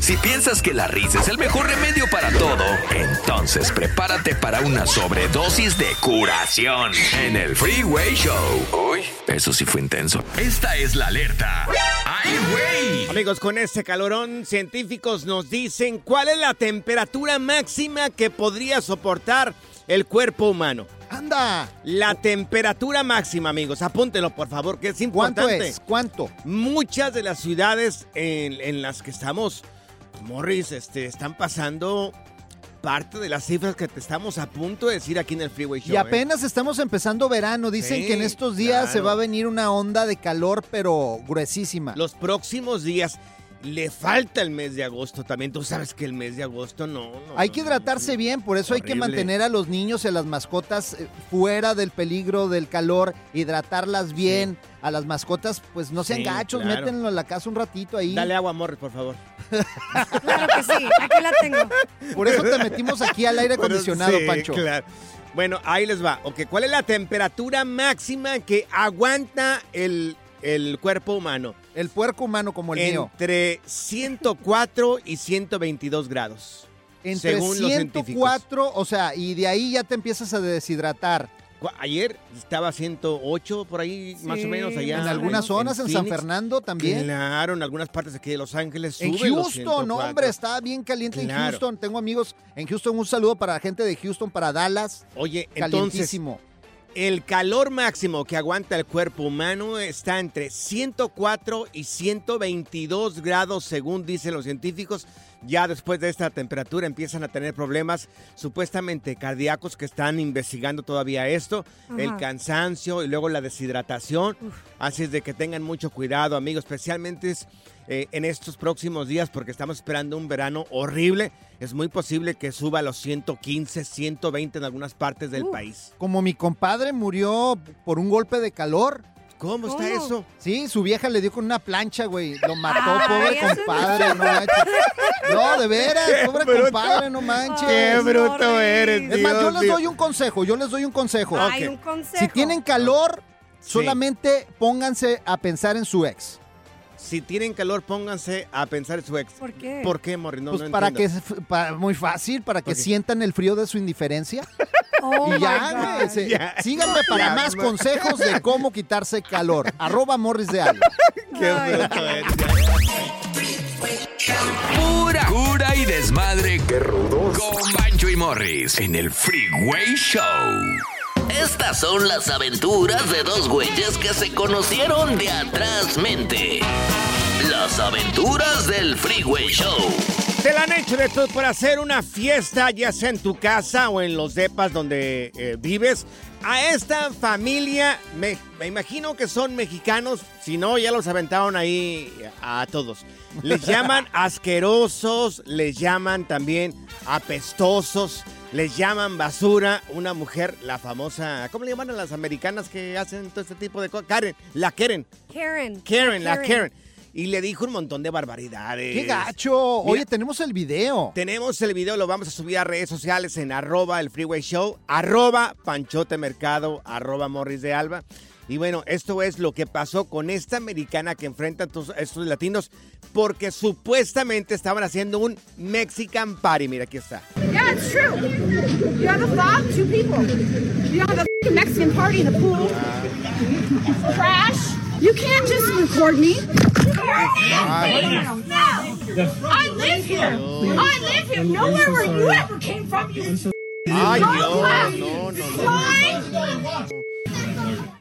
Si piensas que la risa es el mejor remedio para todo, entonces prepárate para una sobredosis de curación en el Freeway Show. Uy, eso sí fue intenso. Esta es la alerta. ¡Ay, güey! Amigos, con este calorón, científicos nos dicen cuál es la temperatura máxima que podría soportar el cuerpo humano. Anda. La temperatura máxima, amigos, apúntenlo por favor, que es ¿Cuánto importante. es? ¿Cuánto? Muchas de las ciudades en, en las que estamos, Morris, este, están pasando parte de las cifras que te estamos a punto de decir aquí en el Freeway Show. Y ¿eh? apenas estamos empezando verano. Dicen Sí, que en estos días se va a venir una onda de calor, pero gruesísima. Los próximos días. Le falta el mes de agosto también. Tú sabes que el mes de agosto no. no, Hay no, que hidratarse no. bien, por eso hay que mantener a los niños y a las mascotas eh, fuera del peligro del calor, hidratarlas bien. A las mascotas, pues no sean Sí, gachos, claro. métenlo en la casa un ratito ahí. Dale agua, Morris, por favor. Claro que sí, aquí la tengo. Por eso te metimos aquí al aire Bueno, acondicionado, sí, Pancho. claro. Bueno, ahí les va. Ok, ¿cuál es la temperatura máxima que aguanta el, el cuerpo humano? El puerco humano como el mío. Entre 104 y 122 grados. Entre según los científicos. 104, o sea, y de ahí ya te empiezas a deshidratar. Ayer estaba 108 por ahí, más o menos allá. En algunas zonas, en, San. Fernando también. Claro, en algunas partes aquí de Los Ángeles En Houston, 104. hombre, está bien caliente en. Houston. Tengo amigos en Houston. Un saludo para la gente de Houston, para Dallas. Oye, entonces. El calor máximo que aguanta el cuerpo humano está entre 104 y 122 grados, según dicen los científicos. Ya después de esta temperatura empiezan a tener problemas supuestamente cardíacos que están investigando todavía esto, el cansancio y luego la deshidratación. Así es de que tengan mucho cuidado, amigos, especialmente es, eh, en estos próximos días porque estamos esperando un verano horrible. Es muy posible que suba a los 115, 120 en algunas partes del país. Como mi compadre murió por un golpe de calor. ¿Cómo está ¿Cómo? eso? Sí, su vieja le dio con una plancha, güey. Lo mató, Ay, pobre compadre. No, manches. no, de veras, pobre bruto. compadre, no manches. Qué bruto eres. Es más, yo les doy un consejo, yo les doy un consejo. Hay Ok. un consejo. Si tienen calor, Sí. solamente pónganse a pensar en su ex. Si tienen calor, pónganse a pensar en su ex. ¿Por qué? ¿Por qué, Morri? No, pues no para que, entiendo. s- pa- muy fácil, para que sientan el frío de su indiferencia. Oh y my ya, se- síganme para más consejos de cómo quitarse calor. Arroba Morris de Alba. Qué bruto. Pura cura y desmadre. ¡Qué rudos! Con Bancho y Morris en el Freeway Show. Estas son las aventuras de dos güeyes que se conocieron de atrás mente. Las aventuras del Freeway Show. Te la han hecho de todo por hacer una fiesta, ya sea en tu casa o en los depas donde eh, vives. A esta familia, me, me imagino que son mexicanos, si no, ya los aventaron ahí a todos. Les llaman asquerosos, les llaman también apestosos, les llaman basura. Una mujer, la famosa, ¿cómo le llaman a las americanas que hacen todo este tipo de cosas? Karen, la Karen. Karen. Karen, la Karen. Y le dijo un montón de barbaridades. ¡Qué gacho! Mira. Oye, tenemos el video. Tenemos el video, lo vamos a subir a redes sociales en arroba el Freeway Show, arroba Panchote Mercado, arroba Morris de Alba. Y bueno, esto es lo que pasó con esta americana que enfrenta a estos, estos latinos porque supuestamente estaban haciendo un Mexican Party. Mira, aquí está. Yeah, it's true. You have a fob, two people. You have a f***ing Mexican party in the pool. Crash. You can't just record me. I live here. I live here. Nowhere where you ever came from. You Ay, no, no, no. Fine.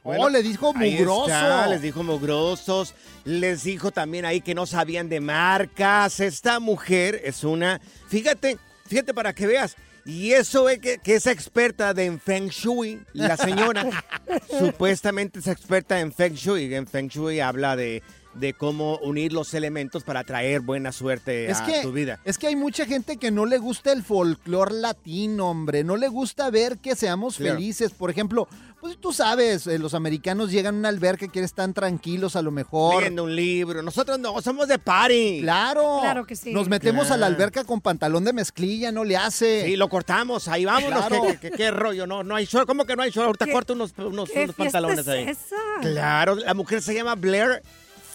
oh, le dijo Ahí mugroso. está, les dijo mugrosos, les dijo también ahí que no sabían de marcas. Esta mujer es una, fíjate, fíjate para que veas. Y eso es que, que es experta de en Feng Shui, la señora. supuestamente es experta en Feng Shui. En Feng Shui habla de, de cómo unir los elementos para traer buena suerte Es a que, tu vida. es que hay mucha gente que no le gusta el folclor latino, hombre. No le gusta ver que seamos Claro. felices. Por ejemplo, pues tú sabes, eh, los americanos llegan a una alberca que están tranquilos a lo mejor. Leyendo un libro. Nosotros no, somos de party. Claro. Claro que sí. Nos metemos a la alberca con pantalón de mezclilla, no le hace. Sí, lo cortamos, ahí vámonos. Claro. ¿Qué, qué- qué rollo? No, no hay short. ¿Cómo que no hay short? Ahorita ¿Qué- corto unos, unos, ¿Qué unos fiesta pantalones es ahí. esa? Claro, la mujer se llama Blair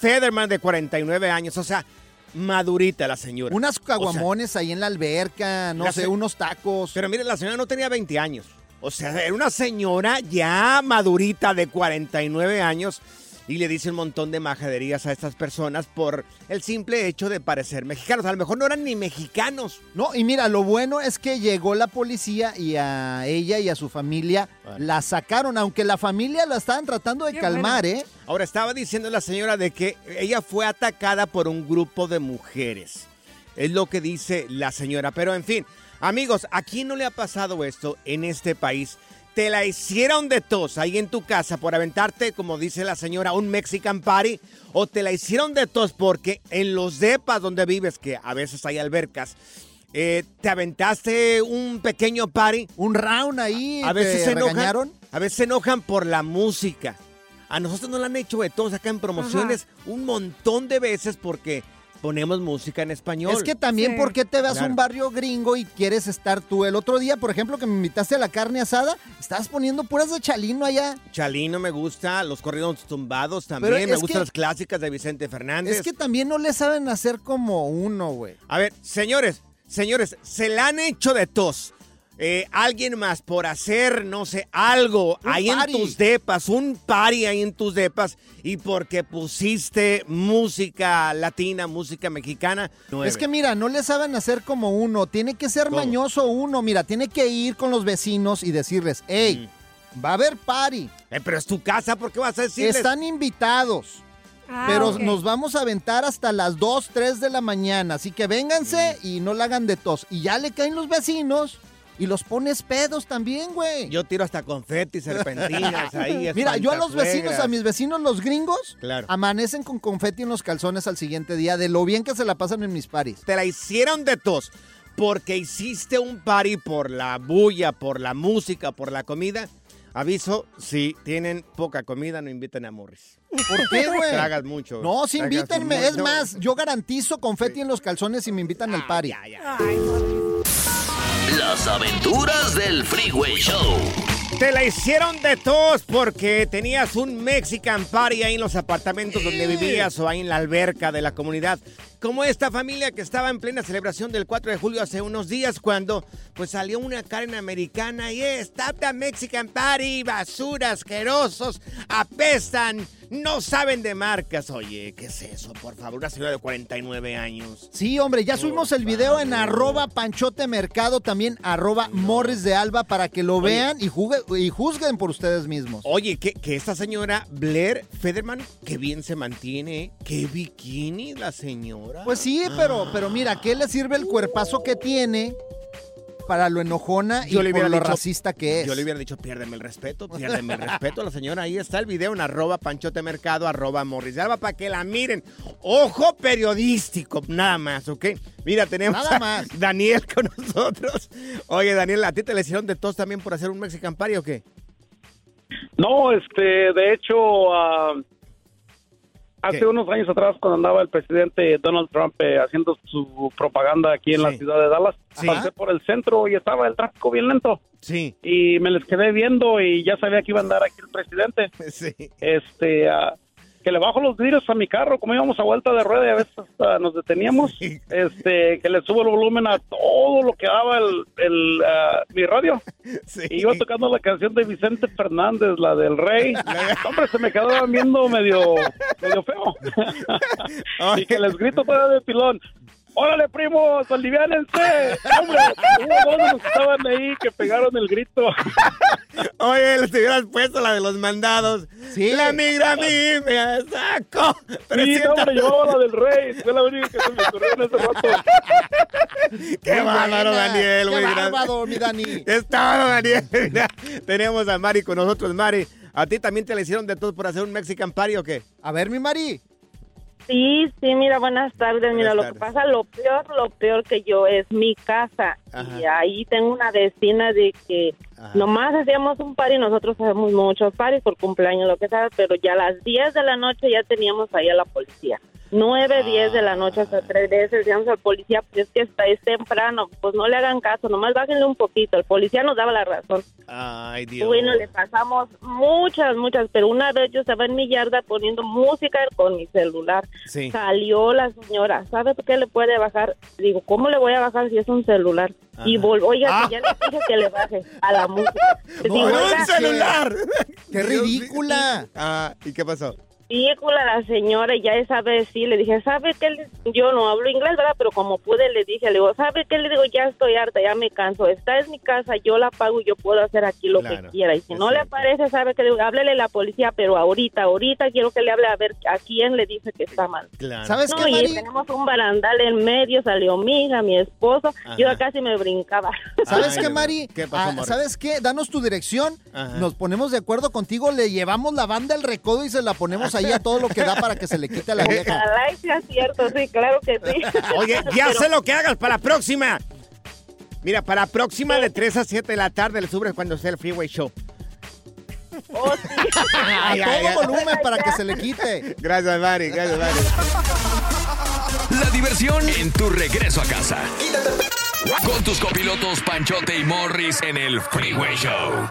Federman, de 49 años. O sea, madurita la señora. Unas O sea, caguamones ahí en la alberca, no La sé, unos tacos. pero mire, la señora no tenía 20 años. O sea, era una señora ya madurita de 49 años. Y le dice un montón de majaderías a estas personas por el simple hecho de parecer mexicanos. A lo mejor no eran ni mexicanos. No, y mira, lo bueno es que llegó la policía y a ella y a su familia la sacaron, aunque la familia la estaban tratando de Qué calmar, ¿eh? Ahora, estaba diciendo la señora de que ella fue atacada por un grupo de mujeres. Es lo que dice la señora. Pero en fin, amigos, ¿a quién no le ha pasado esto en este país? Te la hicieron de tos ahí en tu casa por aventarte, como dice la señora, un Mexican Party. O te la hicieron de tos porque en los depas donde vives, que a veces hay albercas, eh, te aventaste un pequeño party Un round ahí, a veces se enojan, a veces se enojan por la música. A nosotros nos la han hecho de todos acá en promociones un montón de veces porque ponemos música en español. Es que también, Sí. ¿por qué te vas a un barrio gringo y quieres estar tú? El otro día, por ejemplo, que me invitaste a la carne asada, estabas poniendo puras de chalino allá. Chalino me gusta, los corridos tumbados también, me gustan que- las clásicas de Vicente Fernández. Es que también no le saben hacer como uno, güey. A ver, señores, señores, se la han hecho de tos. Eh, alguien más por hacer, no sé, algo Un ahí party. en tus depas, un party ahí en tus depas, y porque pusiste música latina, música mexicana. nueve. Es que mira, no le saben hacer como uno. Tiene que ser ¿Cómo? mañoso uno. Mira, tiene que ir con los vecinos y decirles, hey, va a haber party. Eh, pero es tu casa, ¿por qué vas a decirles? Están invitados. Ah, pero nos vamos a aventar hasta las 2, 3 de la mañana. Así que vénganse y no la hagan de tos. Y ya le caen los vecinos y los pones pedos también, güey. Yo tiro hasta confeti, serpentinas ahí. Mira, yo a los vecinos, a mis vecinos, los gringos, Claro. amanecen con confeti en los calzones al siguiente día, de lo bien que se la pasan en mis paris. Te la hicieron de tos porque hiciste un party por la bulla, por la música, por la comida. Aviso, si tienen poca comida, no inviten a Morris. ¿Por qué, güey? Tragas mucho. No, sí, Tragas invítenme. mucho. Es más, yo garantizo confeti en los calzones si me invitan al party. Ya, ya. Ay, Las aventuras del Freeway Show. Te la hicieron de tos porque tenías un Mexican Party ahí en los apartamentos donde vivías o ahí en la alberca de la comunidad. Como esta familia que estaba en plena celebración del 4 de julio hace unos días cuando pues salió una Karen americana y es Tap the Mexican Party, basura, asquerosos, apestan, No saben de marcas. Oye, ¿qué es eso? Por favor, una señora de 49 años. Sí, hombre, ya subimos el video en arroba panchote mercado, también arroba morris de alba para que lo vean y, jugue- y juzguen por ustedes mismos. Oye, que, que esta señora Blair Federman, qué bien se mantiene. Qué bikini la señora. Pues sí, pero, pero mira, ¿qué le sirve el cuerpazo que tiene para lo enojona y le por lo dicho- racista que es? Yo le hubiera dicho, piérdeme el respeto, piérdeme el respeto a la señora. Ahí está el video en arroba panchote mercado, arroba morris para que la miren. Ojo periodístico, nada más, ¿ok? Mira, tenemos Nada a más. Daniel con nosotros. Oye, Daniel, ¿a ti te le hicieron de tos también por hacer un Mexican Party o qué? No, este, de hecho, ah, hace ¿Qué? unos años atrás, cuando andaba el presidente Donald Trump eh, haciendo su propaganda aquí en la ciudad de Dallas, Sí. pasé por el centro y estaba el tráfico bien lento. Sí, Y me les quedé viendo y ya sabía que iba a andar aquí el presidente. sí. Este, ah, que le bajo los vidrios a mi carro, como íbamos a vuelta de rueda y a veces hasta nos deteníamos. Este, que le subo el volumen a todo lo que daba el, el, ah, mi radio. sí. Y iba tocando la canción de Vicente Fernández, la del Rey. Hombre, se me quedaba viendo medio, medio feo. y que les grito todavía de pilón. ¡Órale, primos! ¡Aliviánense! ¡Hombre! Hubo dos que estaban ahí que pegaron el grito. Les hubieras puesto la de los mandados. Sí. La migra a mí me saco. Sí, 300. no, hombre, llevaba la del Rey. Fue la única que se me ocurrió en ese rato. Qué bárbaro. Daniel. Qué bárbaro, mi Dani. Bueno, Daniel. Mira, tenemos a Mari con nosotros. Mari, ¿a ti también te le hicieron de todo por hacer un Mexican Party o qué? A ver, mi Mari. Sí, sí, mira, buenas tardes. Mira, lo que pasa, lo peor, lo peor que yo es mi casa. Ajá. Y ahí tengo una vecina de que Ajá. nomás hacíamos un party, nosotros hacemos muchos parties por cumpleaños, lo que sea, pero ya a las 10 de la noche ya teníamos ahí a la policía. 9, 10 de la noche hasta tres veces decíamos al policía, pues es que está, es temprano, pues no le hagan caso, nomás bájenle un poquito. El policía nos daba la razón. Ay, Dios. Bueno, le pasamos muchas, muchas, pero una vez yo estaba en mi yarda poniendo música con mi celular. Sí. Salió la señora, ¿sabe por qué le puede bajar? Digo, ¿cómo le voy a bajar si es un celular? Y Ajá. vol oiga, Ah. que ya le dije que le baje a la música. Le ¡Con digo, un celular! ¡Qué ridícula! Ah, ¿y qué pasó? Ridícula la señora, y ya esa vez sí, le dije, ¿sabe qué? Le- Yo no hablo inglés, ¿verdad? Pero como pude, le dije, le digo, ¿sabe qué? Le digo, ya estoy harta, ya me canso. Esta es mi casa, yo la pago y yo puedo hacer aquí lo Claro, que quiera. Y si no le cierto. parece, ¿sabe qué? Le digo, háblele a la policía, pero ahorita, ahorita quiero que le hable a ver a quién le dice que está mal. Claro. ¿Sabes No, qué, y Mari? tenemos un barandal en medio, salió mi hija, mi esposo, yo Ajá. casi me brincaba. ¿Sabes Ay, qué, Mari? ¿Qué pasó, Ah? ¿Sabes qué? Danos tu dirección. Ajá. Nos ponemos de acuerdo contigo, le llevamos la banda al recodo y se la ponemos ahí a todo lo que da para que se le quite a la vieja. Ojalá y sea cierto, sí, claro que sí. Oye, ya Pero- sé lo que hagas para la próxima. Mira, para la próxima de 3 a 7 de la tarde le subes cuando sea el Freeway Show. Oh, sí. A todo volumen para que se le quite. Gracias, Mari. Gracias, Mari. La diversión en tu regreso a casa. Con tus copilotos Panchote y Morris en el Freeway Show.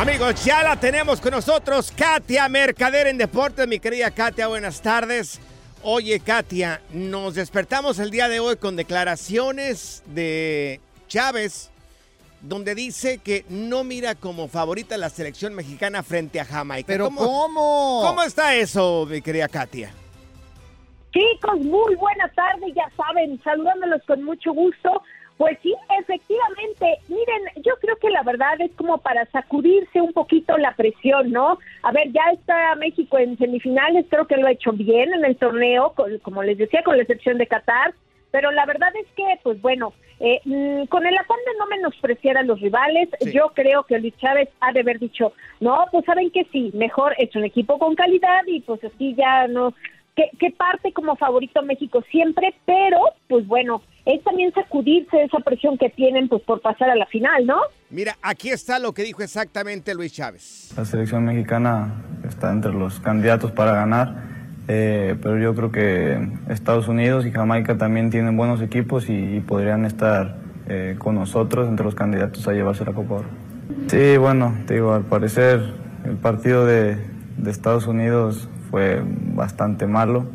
Amigos, ya la tenemos con nosotros, Katia Mercader en Deportes. Mi querida Katia, buenas tardes. Oye, Katia, nos despertamos el día de hoy con declaraciones de Chávez, donde dice que no mira como favorita la selección mexicana frente a Jamaica. ¿Pero cómo? ¿Cómo está eso, mi querida Katia? Chicos, muy buena tarde, ya saben, saludándolos con mucho gusto. Pues sí, efectivamente, miren, yo creo que la verdad es como para sacudirse un poquito la presión, ¿no? A ver, ya está México en semifinales, creo que lo ha hecho bien en el torneo, como les decía, con la excepción de Qatar, pero la verdad es que, pues bueno, eh, mm, con el afán de no menospreciar a los rivales, yo creo que Luis Chávez ha de haber dicho, no, pues saben que sí, mejor es un equipo con calidad y pues así ya no, que, parte como favorito México siempre, pero pues bueno, es también sacudirse de esa presión que tienen pues por pasar a la final, ¿no? Mira, aquí está lo que dijo exactamente Luis Chávez. La selección mexicana está entre los candidatos para ganar, eh, pero yo creo que Estados Unidos y Jamaica también tienen buenos equipos y, podrían estar eh, con nosotros entre los candidatos a llevarse la Copa Oro. Sí, bueno, te digo, al parecer el partido de, de Estados Unidos fue bastante malo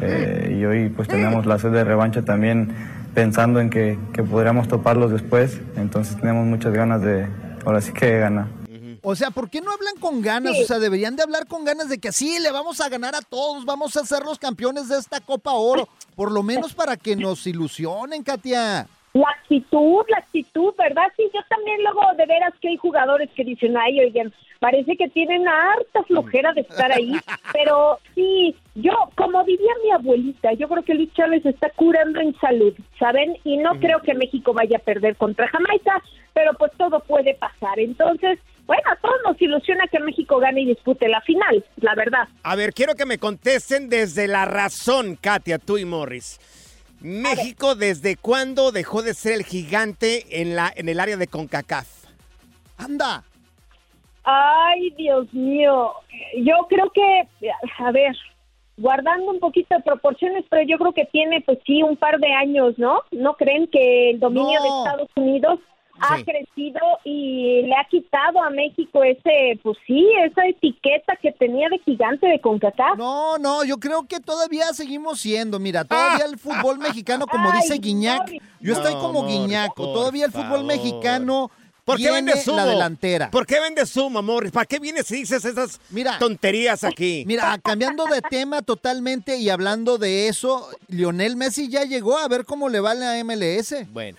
eh, y hoy pues tenemos la sed de revancha también pensando en que, que podríamos toparlos después, entonces tenemos muchas ganas de, ahora sí que ganar. O sea, ¿por qué no hablan con ganas? O sea, deberían de hablar con ganas de que sí, le vamos a ganar a todos, vamos a ser los campeones de esta Copa Oro, por lo menos para que nos ilusionen, Katia. La actitud, la actitud, ¿verdad? Sí, yo también luego de veras que hay jugadores que dicen, ay, oigan, parece que tienen harta flojera de estar ahí, pero sí, yo, como diría mi abuelita, yo creo que Luis Chávez está curando en salud, ¿saben? Y no creo que México vaya a perder contra Jamaica, pero pues todo puede pasar. Entonces, bueno, a todos nos ilusiona que México gane y dispute la final, la verdad. A ver, quiero que me contesten desde la razón, Katia, tú y Morris. México, ¿desde cuándo dejó de ser el gigante en, la, en el área de CONCACAF? ¡Anda! Ay, Dios mío. Yo creo que, a ver, guardando un poquito de proporciones, pero yo creo que tiene, pues sí, un par de años, ¿no? ¿No creen que el dominio de Estados Unidos ha crecido y le ha quitado a México ese, pues sí, esa etiqueta que tenía de gigante de CONCACAF. No, no, yo creo que todavía seguimos siendo, mira, todavía el fútbol mexicano, como dice Guiñac, yo estoy como Guiñaco, todavía el fútbol mexicano ¿Por qué vende sumo? la delantera. ¿Por qué vende sumo, Morris? ¿Para qué vienes si dices esas tonterías aquí? Mira, cambiando de tema totalmente y hablando de eso, Lionel Messi ya llegó a ver cómo le va la MLS. Bueno.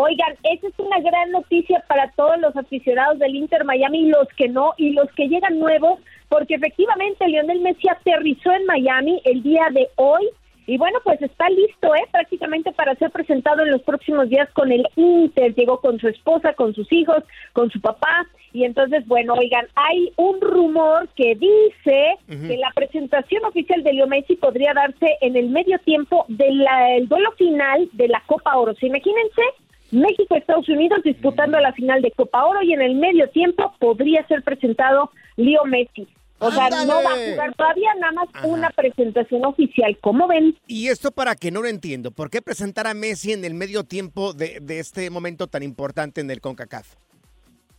Oigan, esa es una gran noticia para todos los aficionados del Inter Miami y los que no, y los que llegan nuevos, porque efectivamente Lionel Messi aterrizó en Miami el día de hoy y bueno, pues está listo, ¿eh? Prácticamente para ser presentado en los próximos días con el Inter. Llegó con su esposa, con sus hijos, con su papá. Y entonces, bueno, oigan, hay un rumor que dice que la presentación oficial de Leo Messi podría darse en el medio tiempo del duelo final de la Copa Oro. imagínense México-Estados Unidos disputando la final de Copa Oro y en el medio tiempo podría ser presentado Leo Messi. O sea, no va a jugar todavía nada más una presentación oficial. ¿Cómo ven? Y esto para que no lo entiendo. ¿Por qué presentar a Messi en el medio tiempo de, este momento tan importante en el CONCACAF?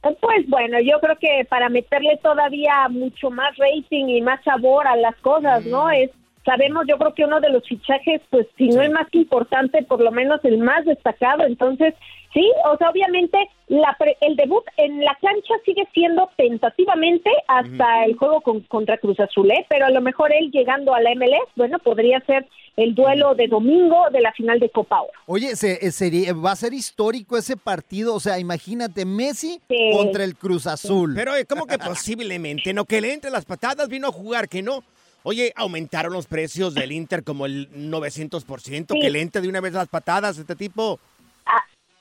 Pues bueno, yo creo que para meterle todavía mucho más rating y más sabor a las cosas, ¿no? Mm. Es sabemos, yo creo que uno de los fichajes, pues si no es más importante, por lo menos el más destacado. Entonces, Sí, o sea, obviamente la el debut en la cancha sigue siendo tentativamente hasta el juego con, contra Cruz Azul, ¿eh? pero a lo mejor él llegando a la MLS, bueno, podría ser el duelo de domingo de la final de Copa Oro. Oye, se, eh, sería, va a ser histórico ese partido, o sea, imagínate Messi contra el Cruz Azul. Pero eh, ¿cómo que posiblemente? No, que le entre las patadas, vino a jugar, que no. Oye, aumentaron los precios del Inter como el 900%, que le entre de una vez las patadas este tipo.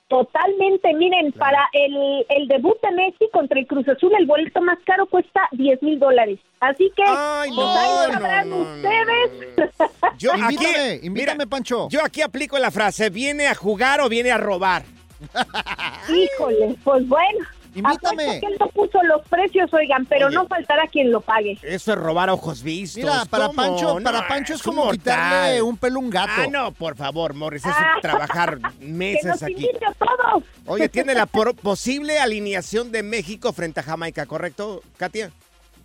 Totalmente, miren, para el, el debut de Messi contra el Cruz Azul, el boleto más caro cuesta 10 mil dólares. Así que, Ay, pues no, ustedes. Yo invítame, invítame, Pancho. Yo aquí aplico la frase, ¿viene a jugar o viene a robar? Híjole, pues bueno, Invítame. Que él no puso los precios, oigan, pero Oye. no faltará quien lo pague. Eso es robar ojos vistos. Mira, para ¿Cómo? Pancho, No, para Pancho es un como mortal. quitarle un pelo a un gato. Ah, no, por favor, Morris, es Ah. trabajar Que meses nos aquí. a todos. Oye, tiene la por- posible alineación de México frente a Jamaica, ¿correcto, Katia?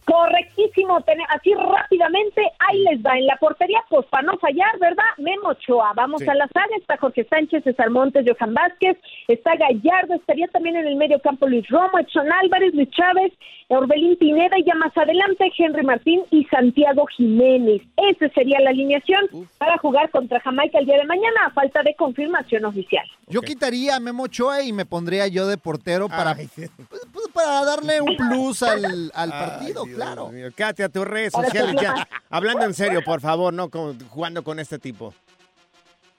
Correctísimo, así rápidamente, ahí les va. En la portería, pues para no fallar, ¿verdad? Memo Ochoa. Vamos Sí. a la saga, está Jorge Sánchez, César Montes, Johan Vázquez, está Gallardo, estaría también en el medio campo Luis Romo, Edson Álvarez, Luis Chávez, Orbelín Pineda y ya más adelante Henry Martín y Santiago Jiménez. Esa sería la alineación para jugar contra Jamaica el día de mañana, a falta de confirmación oficial. Yo quitaría a Memo Ochoa y me pondría yo de portero para, Ay, pues, pues, para darle un plus al, al Ay, partido, Dios claro. mío. Katia, tus redes sociales ya. Hablando en serio, por favor, no con- jugando con este tipo.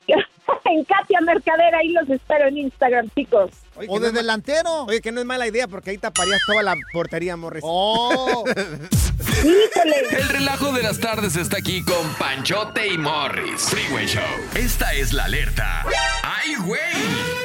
en Katia Mercader, ahí los espero en Instagram, chicos. Oye, O no de delantero. Oye, que no es mala idea porque ahí taparías toda la portería, Morris. Oh, Híjole. El relajo de las tardes está aquí con Panchote y Morris. Freeway Show. Esta es la alerta. ¡Ay, güey!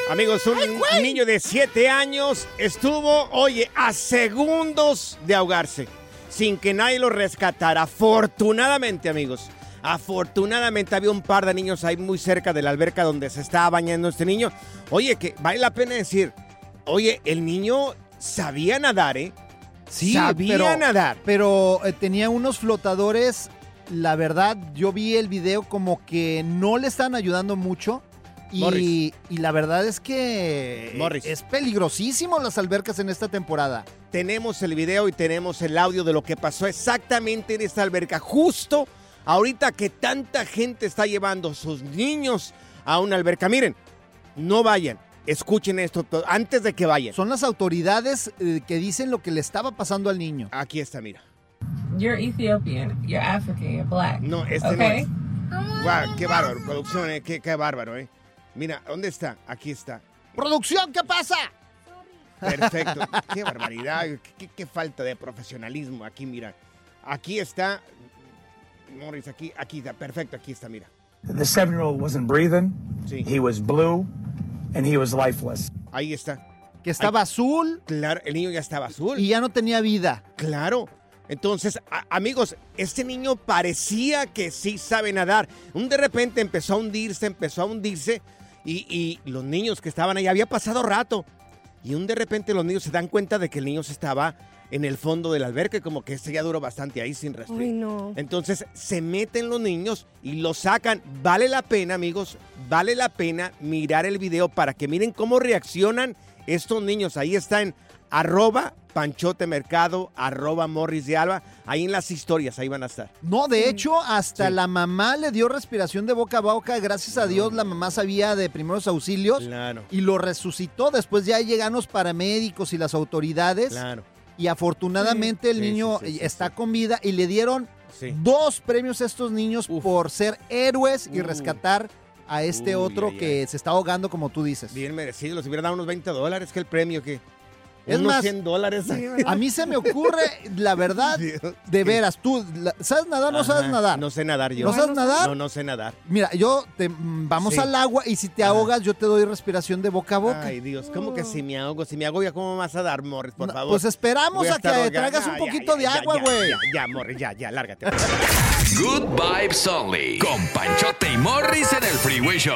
Amigos, un niño de 7 años estuvo, oye, a segundos de ahogarse, sin que nadie lo rescatara. Afortunadamente, amigos, afortunadamente había un par de niños ahí muy cerca de la alberca donde se estaba bañando este niño. Oye, que vale la pena decir, oye, el niño sabía nadar, ¿eh? sí, sabía pero, nadar. pero eh, tenía unos flotadores. La verdad, yo vi el video como que no le están ayudando mucho. Y, y la verdad es que Morris. es peligrosísimo las albercas en esta temporada. tenemos el video y tenemos el audio de lo que pasó exactamente en esta alberca, justo ahorita que tanta gente está llevando sus niños a una alberca. Miren, no vayan, escuchen esto to- antes de que vayan. Son las autoridades eh, que dicen lo que le estaba pasando al niño. Aquí está, mira. You're Ethiopian, you're African, you're black. No, este okay? no es. Guau, qué bárbaro, producción, eh, qué, qué bárbaro, ¿eh? Mira, ¿dónde está? Aquí está. ¡Producción, qué pasa! Perfecto. qué barbaridad, qué, qué- qué falta de profesionalismo. Aquí, mira. Aquí está. Morris, aquí, aquí está. Perfecto, aquí está, mira. The seven year old wasn't breathing. Sí. He was blue and he was lifeless. Ahí está. Que estaba azul Claro, el niño ya estaba azul. y ya no tenía vida. Claro. Entonces, a- amigos, este niño parecía que sí sabe nadar. Un de repente empezó a hundirse, empezó a hundirse. Y, y los niños que estaban ahí, había pasado rato. Y un de repente los niños se dan cuenta de que el niño se estaba en el fondo del alberca, como que este ya duró bastante ahí sin respirar. Ay, no. Entonces se meten los niños y los sacan. Vale la pena, amigos, vale la pena mirar el video para que miren cómo reaccionan estos niños. Ahí está en arroba panchote mercado, arroba morris de alba. Ahí en las historias, ahí van a estar. No, de hecho, hasta la mamá le dio respiración de boca a boca. Gracias a Dios, la mamá sabía de primeros auxilios Claro, y lo resucitó. Después ya llegan los paramédicos y las autoridades. claro. Y afortunadamente el niño está con vida y le dieron dos premios a estos niños Uf. por ser héroes y Uh. rescatar a este Uy, otro que se está ahogando, como tú dices. Bien merecido. Les hubiera dado unos 20 dólares que el premio que... Es unos más, 100 dólares. A mí se me ocurre, la verdad, Dios. de veras, tú, la- ¿sabes nadar o no sabes nadar? No sé nadar yo. ¿No sabes nadar? No, no sé nadar. Mira, yo te, mm, vamos Sí. al agua y si te Ajá. ahogas, yo te doy respiración de boca a boca. Ay, Dios, ¿cómo que si me ahogo? Si me ahogo, ¿ya cómo vas a dar, Morris, por No, favor? Pues esperamos a, que estar ahogado. traigas un poquito ya, de agua, ya, güey. Ya, ya, Morris, ya, ya, lárgate. Good vibes only. Con Panchote y Morris en el Freeway Show.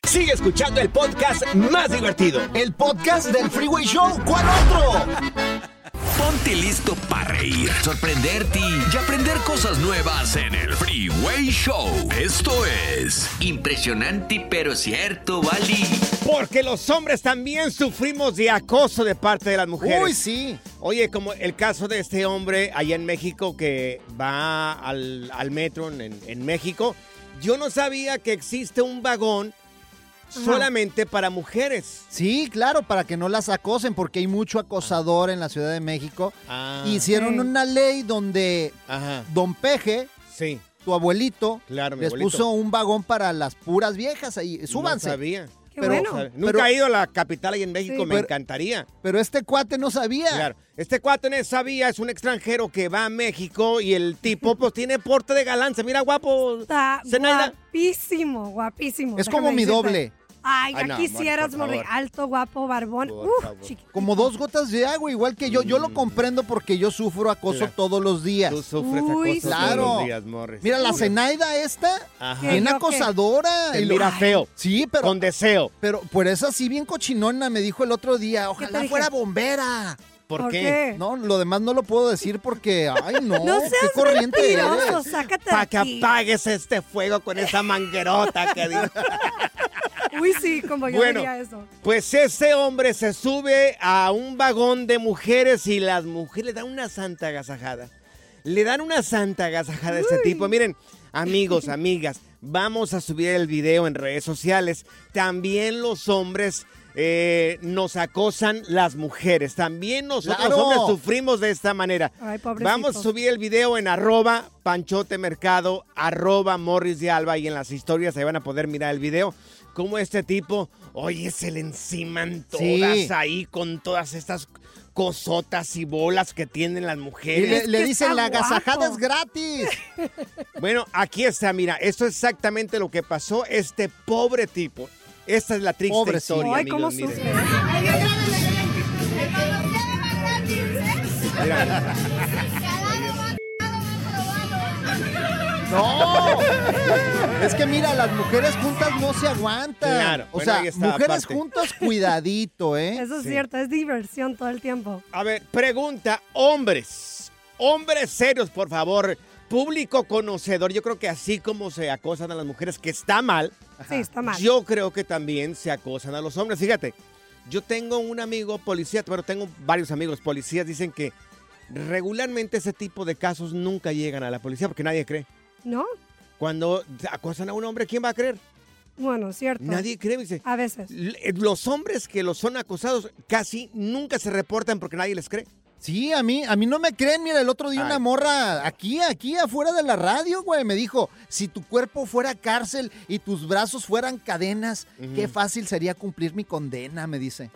Sigue escuchando el podcast más divertido. El podcast del Freeway Show. ¿Cuál otro? Ponte listo para reír, sorprenderte y aprender cosas nuevas en el Freeway Show. Esto es impresionante pero cierto, Bali. Porque los hombres también sufrimos de acoso de parte de las mujeres. Uy, sí. Oye, como el caso de este hombre allá en México que va al, al metro en, en México. Yo no sabía que existe un vagón solamente para mujeres. Sí, claro, para que no las acosen, porque hay mucho acosador en la Ciudad de México. Ah. Hicieron Sí. una ley donde Ajá. Don Peje, Sí. tu abuelito, Claro, mi les abuelito. puso un vagón para las puras viejas ahí. Súbanse. No sabía. Qué Pero- bueno. Nunca Pero- he ido a la capital ahí en México, Sí. me Pero- encantaría. Pero este cuate no sabía. Claro. Este cuate no sabía, es un extranjero que va a México y el tipo pues tiene porte de galán. Se mira guapo. Está Zenaida. guapísimo, guapísimo. Es Déjame como mi decirte. doble. Ay, Ay, ya no, quisieras, por morri. favor. Alto, guapo, barbón. Por Uf, favor. Como dos gotas de agua, igual que yo. Yo lo comprendo porque yo sufro acoso Claro. todos los días. Tú sufres Uy, acoso claro. todos los días, Morris. Mira, la Zenaida esta, Ajá. bien ¿Yo qué? acosadora. Te Y lo- mira feo. Sí, pero, Con deseo. pero por eso así bien cochinona me dijo el otro día, ojalá dije? fuera bombera. ¿Por, ¿Por qué? qué? No, lo demás no lo puedo decir porque, ay no, No qué corriente eres. sácate Para que aquí. apagues este fuego con esa manguerota que digo. Uy, sí, como yo Bueno. diría eso. Pues ese hombre se sube a un vagón de mujeres y las mujeres le dan una santa agasajada. Le dan una santa agasajada a este tipo. Miren, amigos, amigas, vamos a subir el video en redes sociales. También los hombres eh, nos acosan las mujeres. También nosotros ¡Claro! hombres sufrimos de esta manera. Ay. Vamos a subir el video en arroba panchote mercado, arroba morris de alba y en las historias ahí van a poder mirar el video. Como este tipo, oye, se le enciman todas Sí. ahí con todas estas cosotas y bolas que tienen las Y mujeres. le, le dicen, la agasajada guapo". es gratis. Bueno, aquí está, mira, esto es exactamente lo que pasó este pobre tipo. Esta es la triste Pobre, historia, Ay, cómo amigos, sufre. miren. Mira, No. Es que mira, las mujeres juntas no se aguantan. Claro, O bueno, sea, ahí está, mujeres aparte. juntas, cuidadito, ¿eh? Eso es Sí. cierto, es diversión todo el tiempo. A ver, pregunta, hombres, hombres serios, por favor, público conocedor, yo creo que así como se acosan a las mujeres, que está mal, Sí, está mal. yo creo que también se acosan a los hombres. Fíjate, yo tengo un amigo policía, pero tengo varios amigos policías, dicen que regularmente ese tipo de casos nunca llegan a la policía porque nadie cree. ¿No? Cuando acosan a un hombre, ¿quién va a creer? Bueno, cierto. Nadie cree, dice. A veces. L- Los hombres que los son acosados casi nunca se reportan porque nadie les cree. Sí, a mí, a mí no me creen. Mira, el otro día Ay. una morra aquí, aquí afuera de la radio, güey, me dijo, si tu cuerpo fuera cárcel y tus brazos fueran cadenas, qué fácil sería cumplir mi condena, me dice.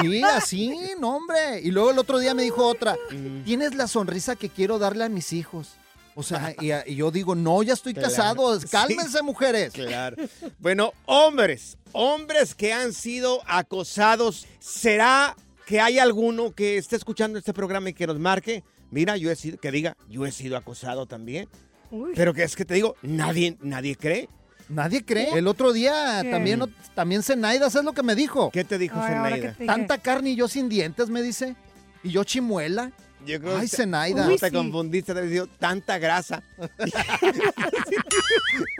Sí, así, no, hombre. Y luego el otro día me dijo otra, tienes la sonrisa que quiero darle a mis hijos. O sea, y, y yo digo, no, ya estoy Claro. casado, Sí. cálmense, mujeres. Claro. Bueno, hombres, hombres que han sido acosados, ¿será que hay alguno que esté escuchando este programa y que nos marque? Mira, yo he sido, que diga, yo he sido acosado también. Uy. Pero que es que te digo, nadie, nadie cree. Nadie cree. El otro día ¿Qué? también, también Zenaida, ¿sabes lo que me dijo? ¿Qué te dijo Ay, Zenaida? que te dije. Tanta carne y yo sin dientes, me dice. Y yo chimuela. Yo creo Ay, Zenaida. No te sí. confundiste, te digo, tanta grasa.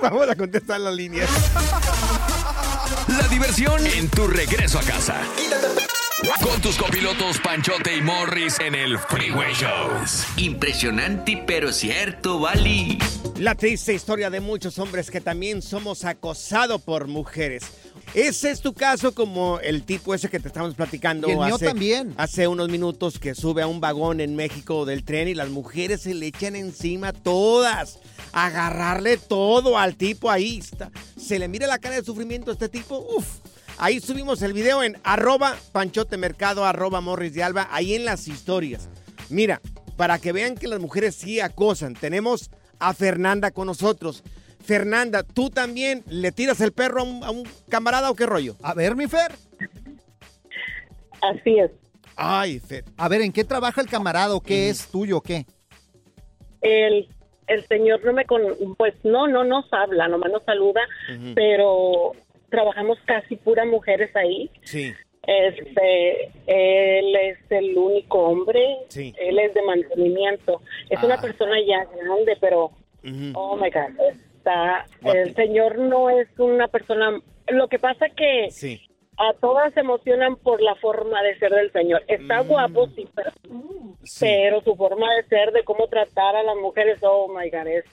Vamos a contestar las líneas. La diversión en tu regreso a casa. Con tus copilotos Panchote y Morris en el Freeway Shows. Impresionante pero cierto, Bali. La triste historia de muchos hombres que también somos acosados por mujeres. Ese es tu caso como el tipo ese que te estamos platicando Y el mío hace, también. hace unos minutos que sube a un vagón en México del tren y las mujeres se le echan encima todas. Agarrarle todo al tipo ahí. Está, se le mira la cara de sufrimiento a este tipo, uf. Ahí subimos el video en arroba panchotemercado, arroba morris de alba, ahí en las historias. Mira, para que vean que las mujeres sí acosan, tenemos a Fernanda con nosotros. Fernanda, ¿tú también le tiras el perro a un, a un camarada o qué rollo? A ver, mi Fer. Así es. Ay, Fer. A ver, ¿en qué trabaja el camarada o qué es tuyo o qué? El, el señor no me con, pues no, no nos habla, nomás nos saluda, pero trabajamos casi puras mujeres ahí. Sí. Este, él es el único hombre, Sí. él es de mantenimiento. Es Ah. una persona ya grande, pero oh my god, está el señor no es una persona lo que pasa que Sí. a todas se emocionan por la forma de ser del señor. Está guapo, sí, pero, pero su forma de ser, de cómo tratar a las mujeres, oh my god, es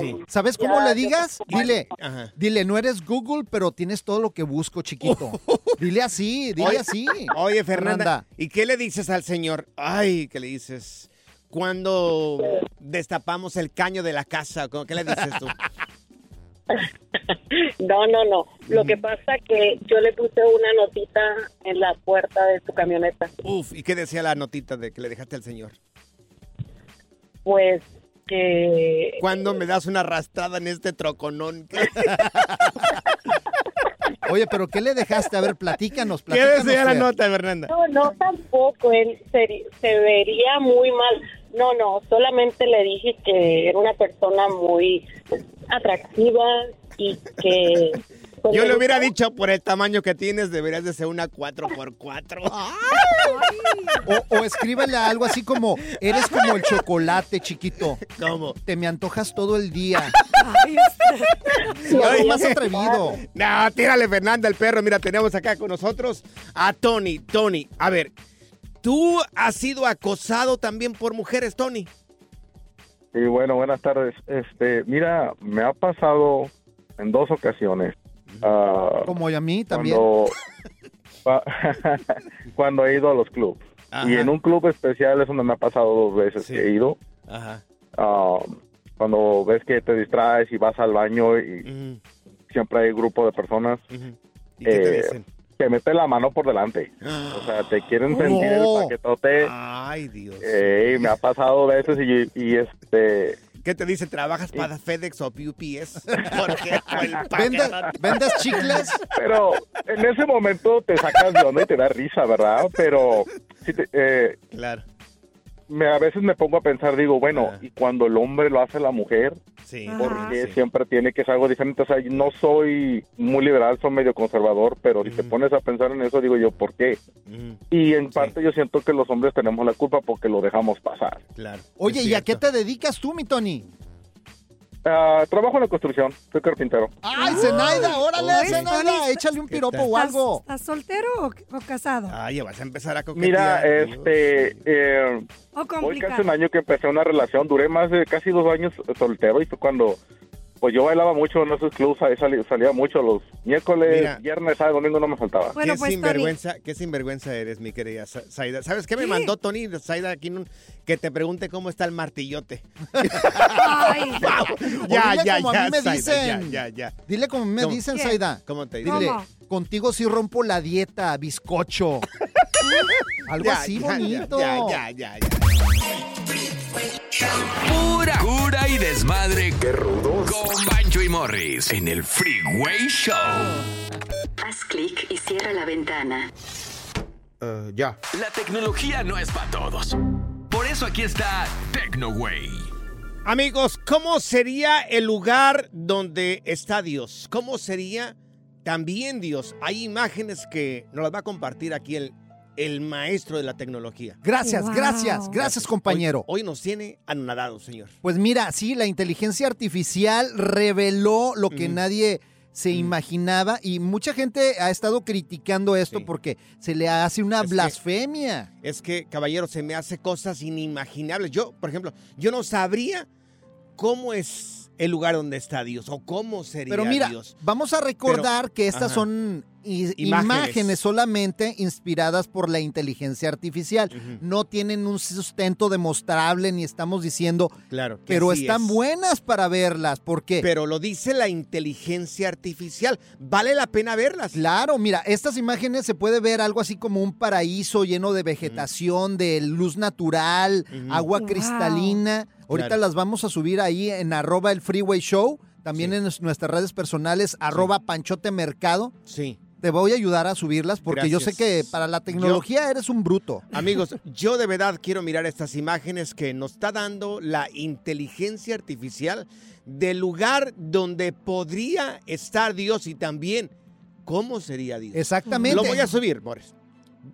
um, ¿Sabes cómo ya- le digas? Dile, Ajá. dile, no eres Google, pero tienes todo lo que busco, chiquito. Dile así, dile Oye- así. Oye, Fernanda, ¿y qué le dices al señor? Ay, ¿qué le dices? Cuando destapamos el caño de la casa, ¿cómo- ¿qué le dices tú? No, no, no. Lo que pasa que yo le puse una notita en la puerta de su camioneta. Uf, ¿y qué decía la notita de que le dejaste al señor? Pues que... ¿Cuándo me das una arrastrada en este troconón? Oye, pero ¿qué le dejaste? A ver, platícanos, ¿Qué platícanos. decía la nota, Fernanda? No, no, tampoco. Él se, se vería muy mal. No, no, solamente le dije que era una persona muy atractiva y que... Yo le hubiera dicho, por el tamaño que tienes, deberías de ser una 4x4. O, o escríbele algo así como, eres como el chocolate, chiquito. ¿Cómo? Te me antojas todo el día. Ay, Sí, algo más atrevido. No, tírale, Fernanda, el perro. Mira, tenemos acá con nosotros a Tony. Tony, a ver, ¿tú has sido acosado también por mujeres, Tony? Sí, bueno, buenas tardes. Este, mira, me ha pasado en dos ocasiones. Ah, Como a mí también. cuando, he ido a los clubes. Ajá. Y en un club especial es donde me ha pasado dos veces que he ido. Ajá. Ah, cuando ves que te distraes y vas al baño y siempre hay grupo de personas ujú. ¿Y qué te eh, dicen? mete la mano por delante. O sea, te quieren sentir el paquetote. Ay, Dios. Eh, me ha pasado veces y, y este... ¿Qué te dice? ¿Trabajas para FedEx o UPS? ¿Por qué? Por el ¿Vendes, paquete. vendes chicles? Pero en ese momento te sacas de onda y te da risa, ¿verdad? Pero sí te- eh, Claro. Me, a veces me pongo a pensar, digo, bueno, ¿y cuando el hombre lo hace la mujer? Sí. Porque Sí. siempre tiene que ser algo diferente. O sea, no soy muy liberal, soy medio conservador, pero si te pones a pensar en eso, digo yo, ¿por qué? Y en parte yo siento que los hombres tenemos la culpa porque lo dejamos pasar. Claro. Oye, ¿y a qué te dedicas tú, mi Tony? Ah, trabajo en la construcción, soy carpintero. ¡Ay, Zenaida! ¡Órale, Uy, Zenaida! Échale un ¿qué piropo o algo. ¿Estás soltero o, o casado? Ay, ya vas a empezar a Mira, coquetear. este, eh, ¿O Hoy casi un año que empecé una relación, duré más de casi dos años soltero y fue cuando, pues yo bailaba mucho en esos clubs, ahí salía, salía mucho los miércoles, Mira. viernes, sábado, domingo no me faltaba. Bueno, qué pues, sinvergüenza, qué sinvergüenza eres, mi querida Sa- Zaida. ¿Sabes qué me ¿Qué? mandó Tony Zaida aquí? en un- Que te pregunte cómo está el martillote. Ay, ya, dile ya, como a ya, mí me dicen. ya, ya, ya. Dile como me ¿Cómo? dicen, ¿Qué? Zaida. ¿Cómo te dice? Dile, ¿Cómo? contigo sí rompo la dieta, bizcocho. Algo Ya, así ya, bonito. Ya, ya, ya, ya. Pura cura y desmadre. Qué rudos. Con Bancho y Morris en el Freeway Show. Haz clic y cierra la ventana. Eh, ya. La tecnología no es para todos. Por eso aquí está TecnoWay. Amigos, ¿cómo sería el lugar donde está Dios? ¿Cómo sería también Dios? Hay imágenes que nos las va a compartir aquí el, el maestro de la tecnología. Gracias, Wow. gracias, gracias, compañero. Hoy, hoy nos tiene anonadados, señor. Pues mira, sí, la inteligencia artificial reveló lo que nadie se imaginaba y mucha gente ha estado criticando esto Sí. porque se le hace una Es que- blasfemia. Es que, caballero, se me hace cosas inimaginables. Yo, por ejemplo, yo no sabría cómo es el lugar donde está Dios o cómo sería Pero mira, Dios. vamos a recordar que estas ajá. son Imágenes. imágenes. solamente inspiradas por la inteligencia artificial. No tienen un sustento demostrable ni estamos diciendo, Claro. que pero están es. buenas para verlas. porque Pero lo dice la inteligencia artificial. Vale la pena verlas. Claro, mira, estas imágenes se puede ver algo así como un paraíso lleno de vegetación, de luz natural, agua Wow. cristalina. Ahorita Claro. las vamos a subir ahí en arroba el Freeway Show, también en nuestras redes personales, arroba Panchote Mercado. Sí. Te voy a ayudar a subirlas porque yo sé que para la tecnología eres un bruto. Amigos, yo de verdad quiero mirar estas imágenes que nos está dando la inteligencia artificial del lugar donde podría estar Dios y también cómo sería Dios. Exactamente. Lo voy a subir, Boris.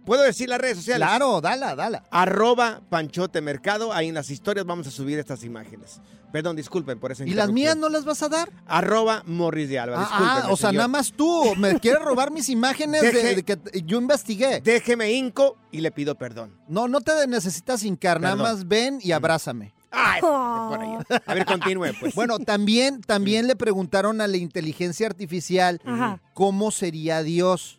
¿Puedo decir las redes sociales? Claro, dala, dala. Arroba Panchote Mercado. Ahí en las historias vamos a subir estas imágenes. Perdón, disculpen por esa ¿Y las mías no las vas a dar? Arroba Morris de Alba. Ah, ah, o sea, señor. nada más tú. Me quieres robar mis imágenes de- Deje- de que yo investigué. Déjeme hinco y le pido perdón. No, no te necesitas hincar, nada más ven y abrázame. Ay, por ahí. A ver, continúe, pues. Bueno, también, también le preguntaron a la inteligencia artificial Ajá. cómo sería Dios.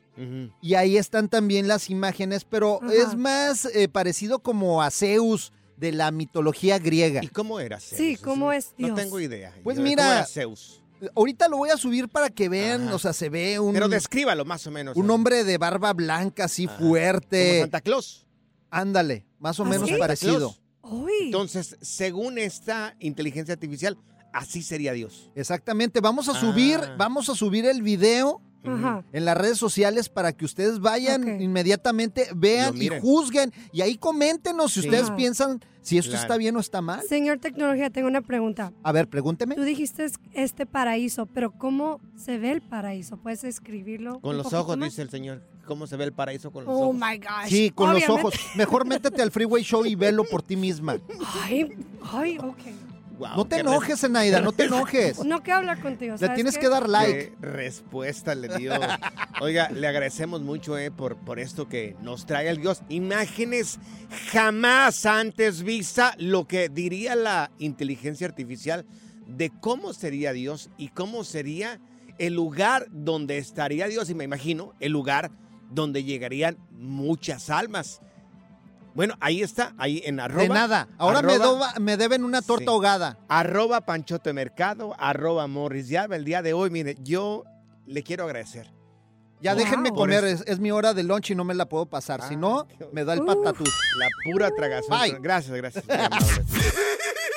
Y ahí están también las imágenes, pero es más eh, parecido como a Zeus de la mitología griega. ¿Y cómo era Zeus? Sí, ¿cómo es No Dios? tengo idea. Pues ¿Cómo mira, era Zeus? Ahorita lo voy a subir para que vean, Ajá. o sea, se ve un, Pero descríbalo más o menos. un hombre de barba blanca así Ajá. fuerte. Como Santa Claus. Ándale, más o ¿Ah, menos parecido. Claus. Uy. Entonces, según esta inteligencia artificial, así sería Dios. Exactamente, vamos a subir, Ah. vamos a subir el video Ajá. en las redes sociales para que ustedes vayan inmediatamente, vean y juzguen y ahí coméntenos si Sí. ustedes Ajá. piensan si esto Claro. está bien o está mal. Señor Tecnología, tengo una pregunta. A ver, pregúnteme. Tú dijiste es- este paraíso, pero ¿cómo se ve el paraíso? ¿Puedes escribirlo? Con los ojos, más? dice el Señor. ¿Cómo se ve el paraíso con los Oh ojos? my gosh. Sí, con los ojos. Mejor métete al Freeway Show y velo por ti misma. Ay, ay, ok. No te enojes, Zenaida, no te enojes. No quiero hablar contigo. Le ¿sabes tienes qué? que dar like. Qué respuesta le dio. Oiga, le agradecemos mucho eh, por, por esto que nos trae el Dios. Imágenes jamás antes vista, lo que diría la inteligencia artificial de cómo sería Dios y cómo sería el lugar donde estaría Dios. Y me imagino el lugar donde llegarían muchas almas. Bueno, ahí está, ahí en arroba. De nada. Ahora me, arroba- doba- me deben una torta Sí. ahogada. Arroba Panchote Mercado, arroba Morris Yalba. El día de hoy, mire, yo le quiero agradecer. Ya Wow. déjenme comer, es, es mi hora de lunch y no me la puedo pasar. si no, me da el patatús. La pura tragazón. Bye. Gracias, gracias.